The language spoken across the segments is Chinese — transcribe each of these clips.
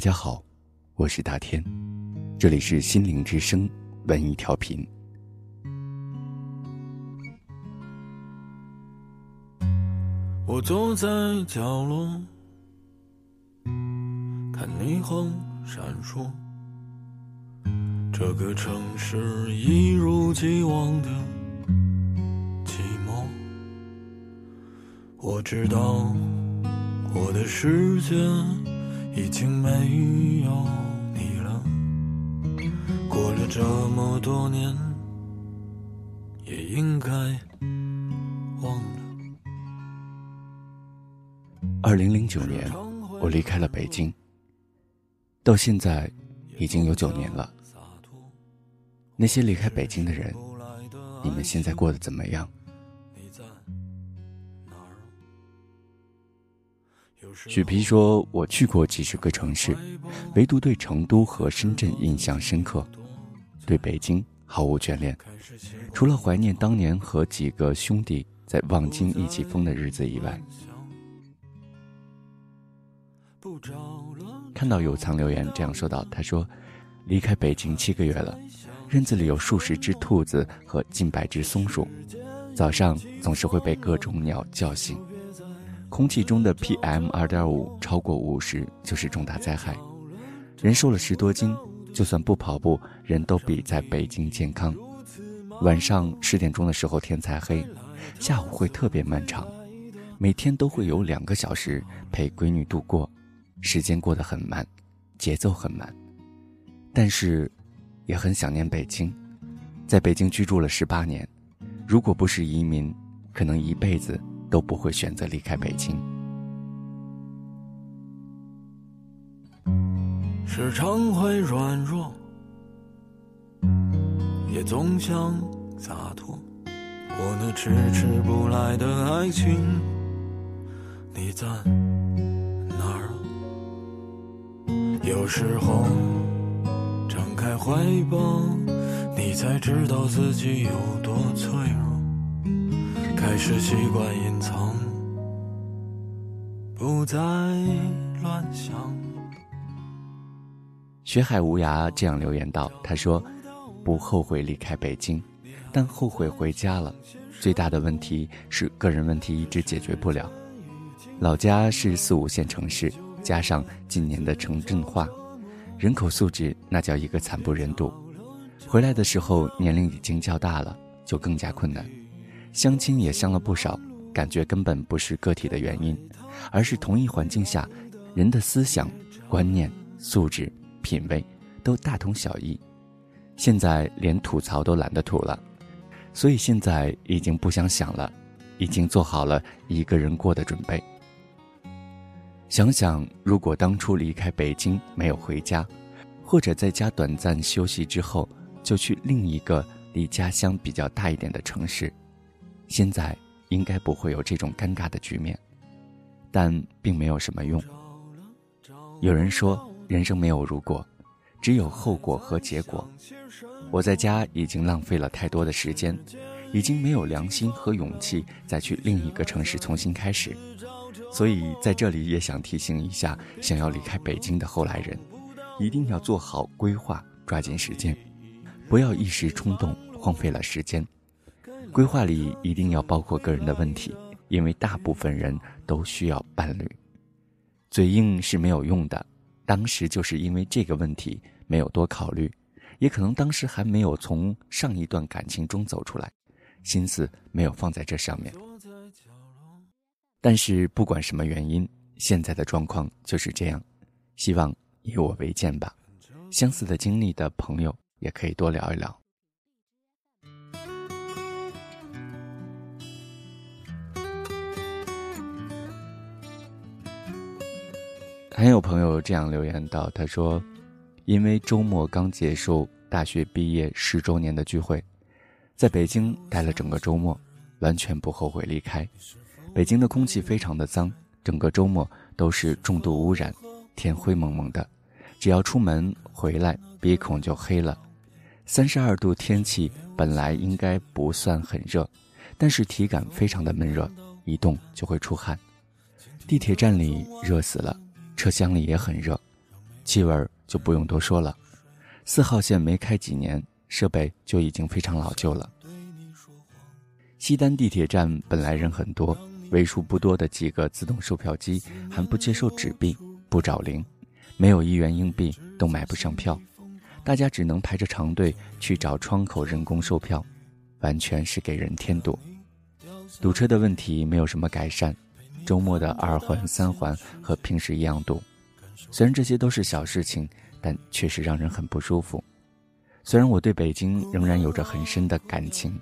大家好，我是大天，这里是心灵之声文艺调频。我坐在角落，看霓虹闪烁，这个城市一如既往的寂寞。我知道我的世界已经没有你了，过了这么多年，也应该忘了。二零零九年，我离开了北京，到现在已经有九年了。那些离开北京的人，你们现在过得怎么样？许皮说：“我去过几十个城市，唯独对成都和深圳印象深刻，对北京毫无眷恋，除了怀念当年和几个兄弟在望京一起疯的日子以外。”看到有藏留言这样说道：“他说，离开北京七个月了，院子里有数十只兔子和近百只松鼠，早上总是会被各种鸟叫醒。空气中的 PM 二点五超过五十就是重大灾害。人瘦了十多斤，就算不跑步，人都比在北京健康。晚上十点钟的时候天才黑，下午会特别漫长，每天都会有两个小时陪闺女度过。”时间过得很慢，节奏很慢，但是，也很想念北京。在北京居住了十八年，如果不是移民，可能一辈子都不会选择离开北京。时常会软弱，也总想洒脱。我那迟迟不来的爱情，你在哪儿？有时候，张开怀抱，你才知道自己有多脆弱。开始习惯隐藏，不再乱想。学海无涯这样留言道：“他说，不后悔离开北京，但后悔回家了。最大的问题是个人问题一直解决不了。老家是四五线城市。”加上近年的城镇化，人口素质那叫一个惨不忍睹。回来的时候年龄已经较大了，就更加困难。相亲也相了不少，感觉根本不是个体的原因，而是同一环境下，人的思想、观念、素质、品味都大同小异。现在连吐槽都懒得吐了，所以现在已经不想想了，已经做好了一个人过的准备。想想，如果当初离开北京没有回家，或者在家短暂休息之后就去另一个离家乡比较大一点的城市，现在应该不会有这种尴尬的局面。但并没有什么用。有人说，人生没有如果，只有后果和结果。我在家已经浪费了太多的时间，已经没有良心和勇气再去另一个城市重新开始。所以在这里也想提醒一下，想要离开北京的后来人，一定要做好规划，抓紧时间，不要一时冲动荒废了时间。规划里一定要包括个人的问题，因为大部分人都需要伴侣。嘴硬是没有用的，当时就是因为这个问题没有多考虑，也可能当时还没有从上一段感情中走出来，心思没有放在这上面。但是不管什么原因，现在的状况就是这样，希望以我为鉴吧。相似的经历的朋友也可以多聊一聊。还有朋友这样留言道：“他说，因为周末刚结束大学毕业十周年的聚会，在北京待了整个周末，完全不后悔离开。”北京的空气非常的脏，整个周末都是重度污染，天灰蒙蒙的，只要出门回来鼻孔就黑了。三十二度天气本来应该不算很热，但是体感非常的闷热，一动就会出汗。地铁站里热死了，车厢里也很热，气味就不用多说了。四号线没开几年，设备就已经非常老旧了。西单地铁站本来人很多，为数不多的几个自动售票机还不接受纸币，不找零，没有一元硬币都买不上票，大家只能排着长队去找窗口人工售票，完全是给人添堵。堵车的问题没有什么改善，周末的二环、三环和平时一样堵。虽然这些都是小事情。但确实让人很不舒服。虽然我对北京仍然有着很深的感情，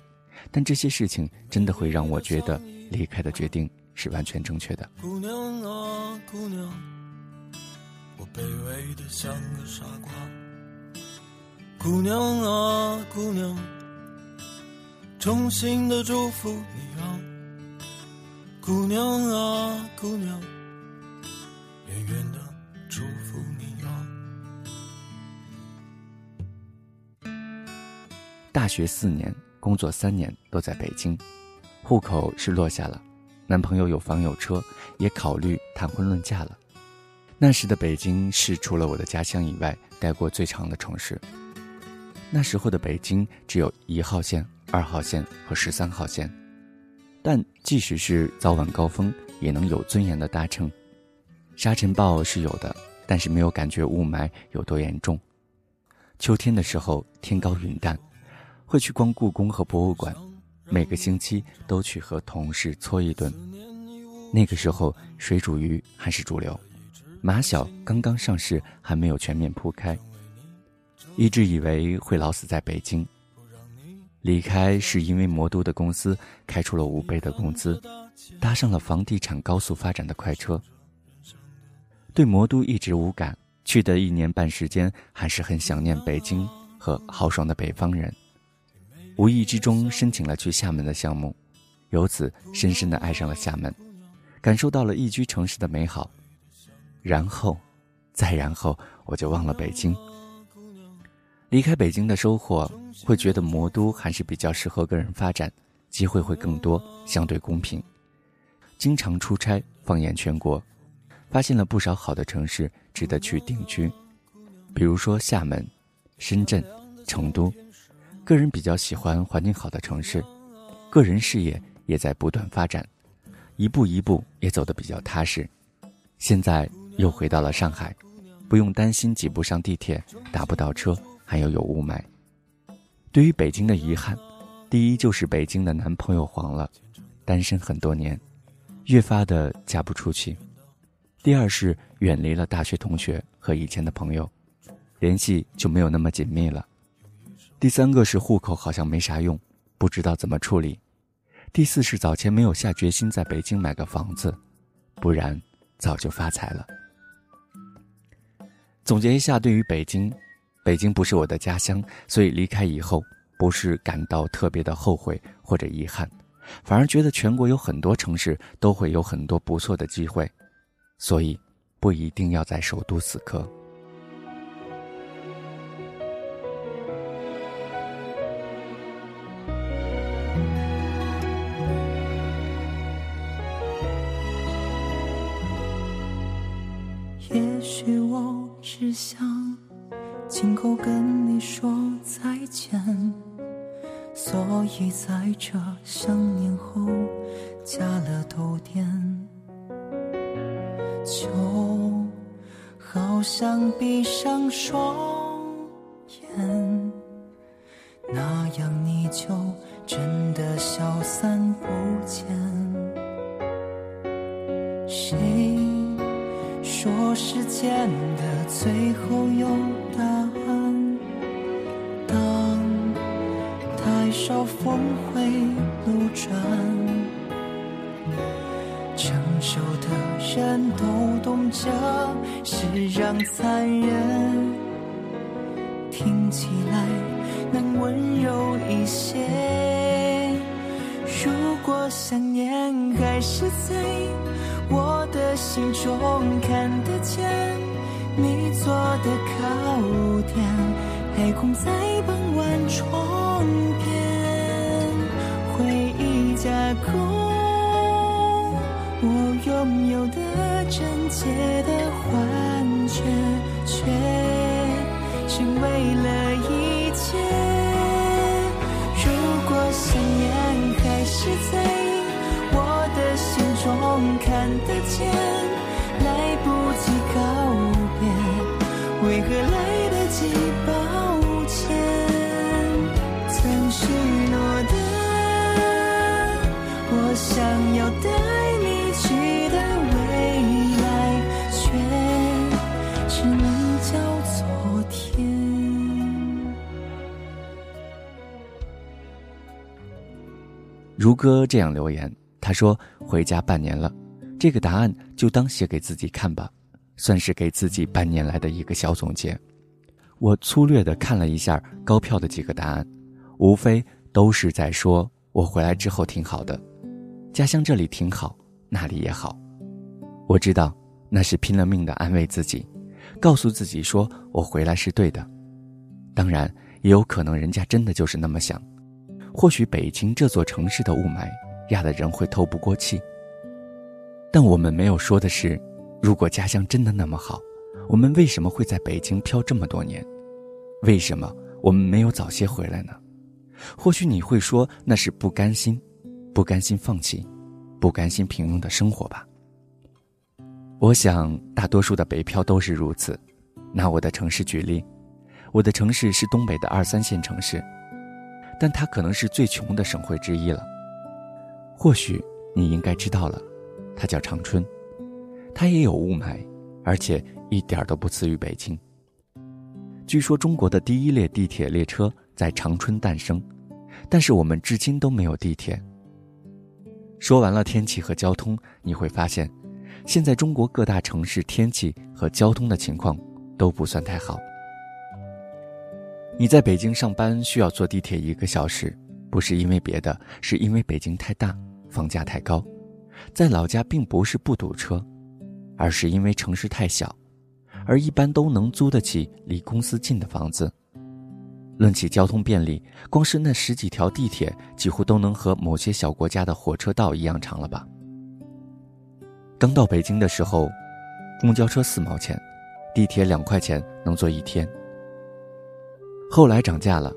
但这些事情真的会让我觉得离开的决定是完全正确的。姑娘啊，姑娘，我卑微的像个傻瓜。姑娘啊，姑娘，衷心的祝福你啊。姑娘啊，姑娘，远远的祝福你。大学四年，工作三年都在北京，户口是落下了，男朋友有房有车，也考虑谈婚论嫁了。那时的北京是除了我的家乡以外待过最长的城市。那时候的北京只有一号线、二号线和十三号线，但即使是早晚高峰，也能有尊严的搭乘。沙尘暴是有的，但是没有感觉雾霾有多严重。秋天的时候，天高云淡。会去逛故宫和博物馆，每个星期都去和同事搓一顿。那个时候水煮鱼还是主流，马小刚刚上市，还没有全面铺开。一直以为会老死在北京，离开是因为魔都的公司开出了五倍的工资，搭上了房地产高速发展的快车。对魔都一直无感，去的一年半时间，还是很想念北京和豪爽的北方人。无意之中申请了去厦门的项目，由此深深的爱上了厦门，感受到了宜居城市的美好。然后，再然后，我就忘了北京。离开北京的收获，会觉得魔都还是比较适合个人发展，机会会更多，相对公平。经常出差，放眼全国，发现了不少好的城市值得去定居，比如说厦门、深圳、成都。个人比较喜欢环境好的城市，个人事业也在不断发展，一步一步也走得比较踏实。现在又回到了上海，不用担心挤不上地铁、打不到车，还要有雾霾。对于北京的遗憾，第一就是北京的男朋友黄了，单身很多年，越发的嫁不出去；第二是远离了大学同学和以前的朋友，联系就没有那么紧密了。第三个是户口好像没啥用，不知道怎么处理。第四是早前没有下决心在北京买个房子，不然早就发财了。总结一下，对于北京，北京不是我的家乡，所以离开以后不是感到特别的后悔或者遗憾，反而觉得全国有很多城市都会有很多不错的机会，所以不一定要在首都死磕。也许我只想亲口跟你说再见，所以在这想念后加了逗点，就好像闭上双眼，那样你就真的消散不见。谁？说时间的最后有答少峰回路转，成熟的人都懂这世让残忍，听起来能温柔一些。如果想念还是在。我的心中看得见你做的靠垫，还空在傍晚窗忆加工。我拥有的真切的幻觉，却成为了一切。如果想念还是在我的心中看得见，来不及告别，为何来想要带你去的未来，却只能叫昨天。如歌这样留言，他说：“回家半年了，这个答案就当写给自己看吧，算是给自己半年来的一个小总结。”我粗略的看了一下高票的几个答案，无非都是在说我回来之后挺好的，家乡这里挺好，那里也好。我知道那是拼了命的安慰自己，告诉自己说我回来是对的。当然，也有可能人家真的就是那么想。或许北京这座城市的雾霾压得人会透不过气。但我们没有说的是，如果家乡真的那么好，我们为什么会在北京漂这么多年？为什么我们没有早些回来呢？或许你会说那是不甘心，不甘心放弃，不甘心平庸的生活吧。我想大多数的北漂都是如此。拿我的城市举例，我的城市是东北的二三线城市。但它可能是最穷的省会之一了。或许你应该知道了，它叫长春，它也有雾霾，而且一点都不次于北京。据说中国的第一列地铁列车在长春诞生，但是我们至今都没有地铁。说完了天气和交通，你会发现，现在中国各大城市天气和交通的情况都不算太好。你在北京上班需要坐地铁一个小时，不是因为别的，是因为北京太大，房价太高。在老家并不是不堵车，而是因为城市太小，而一般都能租得起离公司近的房子。论起交通便利，光是那十几条地铁，几乎都能和某些小国家的火车道一样长了吧？刚到北京的时候，公交车四毛钱，地铁两块钱能坐一天。后来涨价了，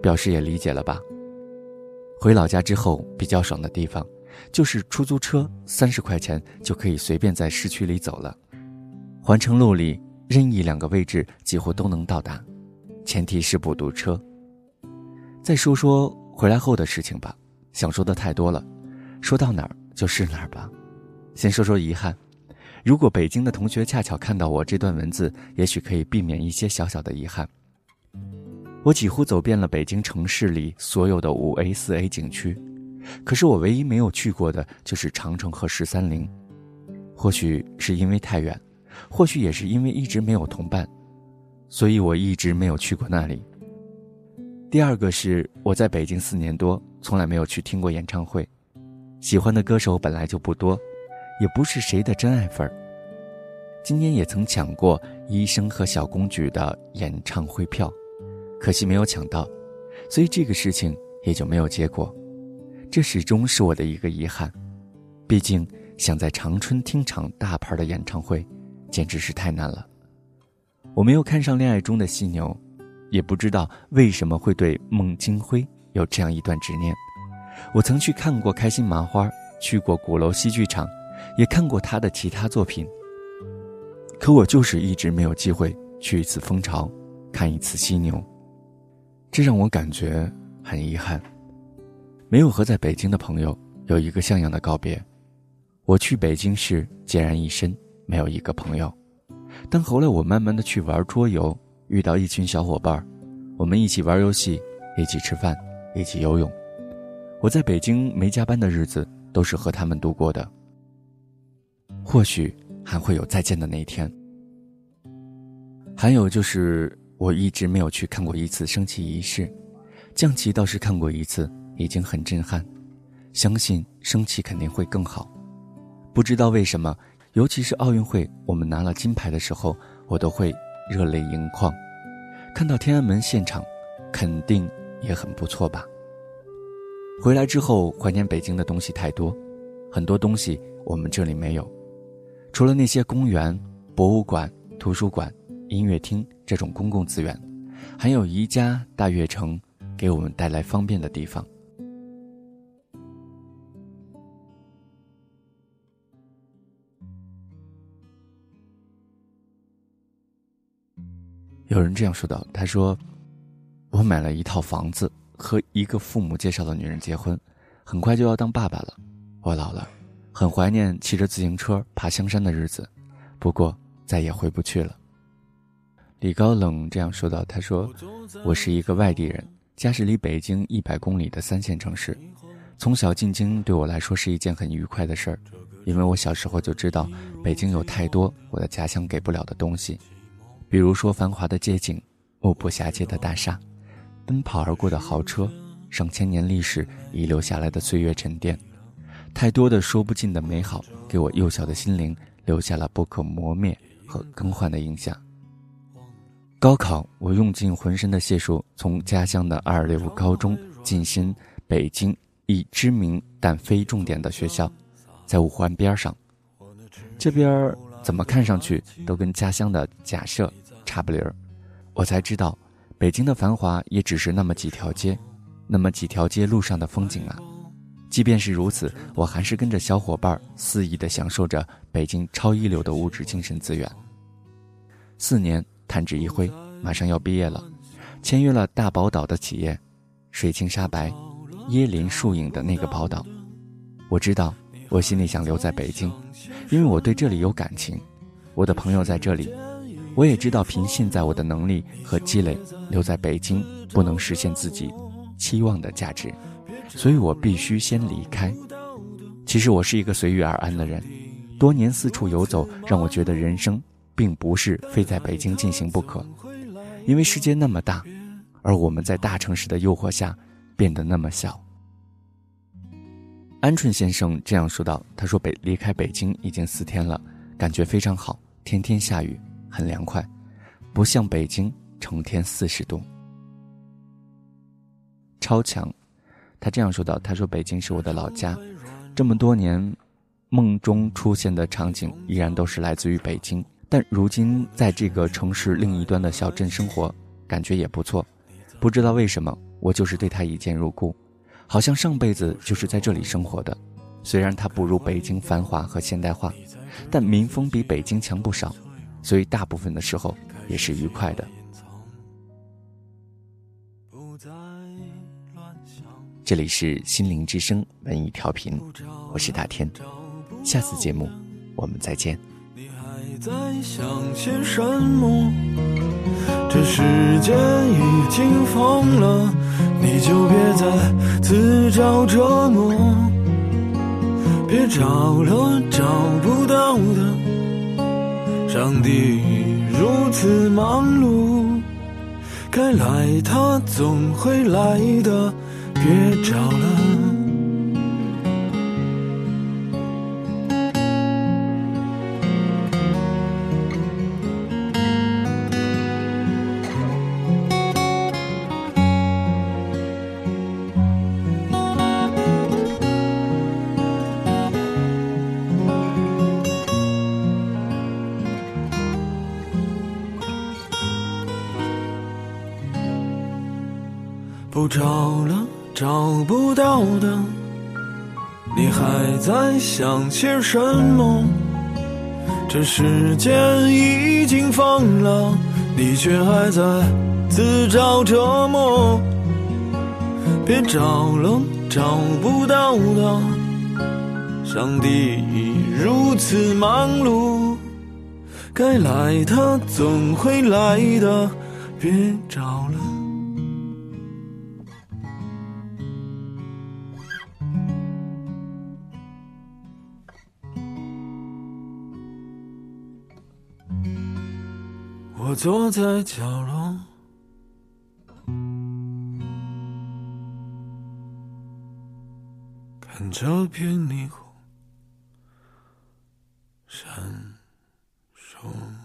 表示也理解了吧。回老家之后，比较爽的地方，就是出租车三十块钱就可以随便在市区里走了，环城路里任意两个位置几乎都能到达，前提是不堵车。再说说回来后的事情吧，想说的太多了，说到哪儿就是哪儿吧。先说说遗憾，如果北京的同学恰巧看到我这段文字，也许可以避免一些小小的遗憾。我几乎走遍了北京城市里所有的五 A、四 A 景区，可是我唯一没有去过的就是长城和十三陵。或许是因为太远，或许也是因为一直没有同伴，所以我一直没有去过那里。第二个是我在北京四年多，从来没有去听过演唱会，喜欢的歌手本来就不多，也不是谁的真爱粉儿。今年也曾抢过医生和小公举的演唱会票。可惜没有抢到，所以这个事情也就没有结果。这始终是我的一个遗憾。毕竟想在长春听场大牌的演唱会，简直是太难了。我没有看上恋爱中的犀牛，也不知道为什么会对孟京辉有这样一段执念。我曾去看过开心麻花，去过鼓楼戏剧场，也看过他的其他作品。可我就是一直没有机会去一次蜂巢，看一次犀牛。这让我感觉很遗憾，没有和在北京的朋友有一个像样的告别。我去北京时孑然一身，没有一个朋友。但后来我慢慢的去玩桌游，遇到一群小伙伴，我们一起玩游戏，一起吃饭，一起游泳。我在北京没加班的日子都是和他们度过的。或许还会有再见的那一天。还有就是。我一直没有去看过一次升旗仪式，降旗倒是看过一次，已经很震撼。相信升旗肯定会更好。不知道为什么，尤其是奥运会我们拿了金牌的时候，我都会热泪盈眶。看到天安门现场，肯定也很不错吧。回来之后怀念北京的东西太多，很多东西我们这里没有，除了那些公园、博物馆、图书馆。音乐厅这种公共资源，还有宜家、大悦城给我们带来方便的地方。有人这样说道：“他说，我买了一套房子，和一个父母介绍的女人结婚，很快就要当爸爸了。我老了，很怀念骑着自行车爬香山的日子，不过再也回不去了。”李高冷这样说道：“他说，我是一个外地人，家是离北京一百公里的三线城市，从小进京对我来说是一件很愉快的事儿，因为我小时候就知道北京有太多我的家乡给不了的东西。”比如说繁华的街景，目不暇接的大厦，奔跑而过的豪车，上千年历史遗留下来的岁月沉淀，太多的说不尽的美好，给我幼小的心灵留下了不可磨灭和更换的印象。高考，我用尽浑身的解数，从家乡的二流高中进新北京一知名但非重点的学校，在五环边上，这边怎么看上去都跟家乡的假设。差不离儿，我才知道，北京的繁华也只是那么几条街，那么几条街路上的风景啊。即便是如此，我还是跟着小伙伴肆意地享受着北京超一流的物质精神资源。四年弹指一挥，马上要毕业了，签约了大宝岛的企业，水清沙白，椰林树影的那个宝岛。我知道，我心里想留在北京，因为我对这里有感情，我的朋友在这里。我也知道，凭现在我的能力和积累，留在北京不能实现自己期望的价值，所以我必须先离开。其实我是一个随遇而安的人，多年四处游走，让我觉得人生并不是非在北京进行不可。因为世界那么大，而我们在大城市的诱惑下变得那么小。鹌鹑先生这样说道：“他说北离开北京已经四天了，感觉非常好，天天下雨。”很凉快，不像北京成天四十度。超强，他这样说道：“他说北京是我的老家，这么多年，梦中出现的场景依然都是来自于北京。但如今在这个城市另一端的小镇生活，感觉也不错。不知道为什么，我就是对他一见如故，好像上辈子就是在这里生活的。虽然它不如北京繁华和现代化，但民风比北京强不少。”所以大部分的时候也是愉快的。这里是心灵之声文艺调频，我是大天，下次节目我们再见。你还在想些什么？这世界已经疯了，你就别再自找折磨，别找了找不到的。上帝如此忙碌，该来他总会来的，别找了。不找了，找不到的，你还在想些什么？这时间已经疯了，你却还在自找折磨。别找了，找不到的，上帝已如此忙碌，该来的总会来的，别找了。我坐在角落。看这片霓虹。闪烁。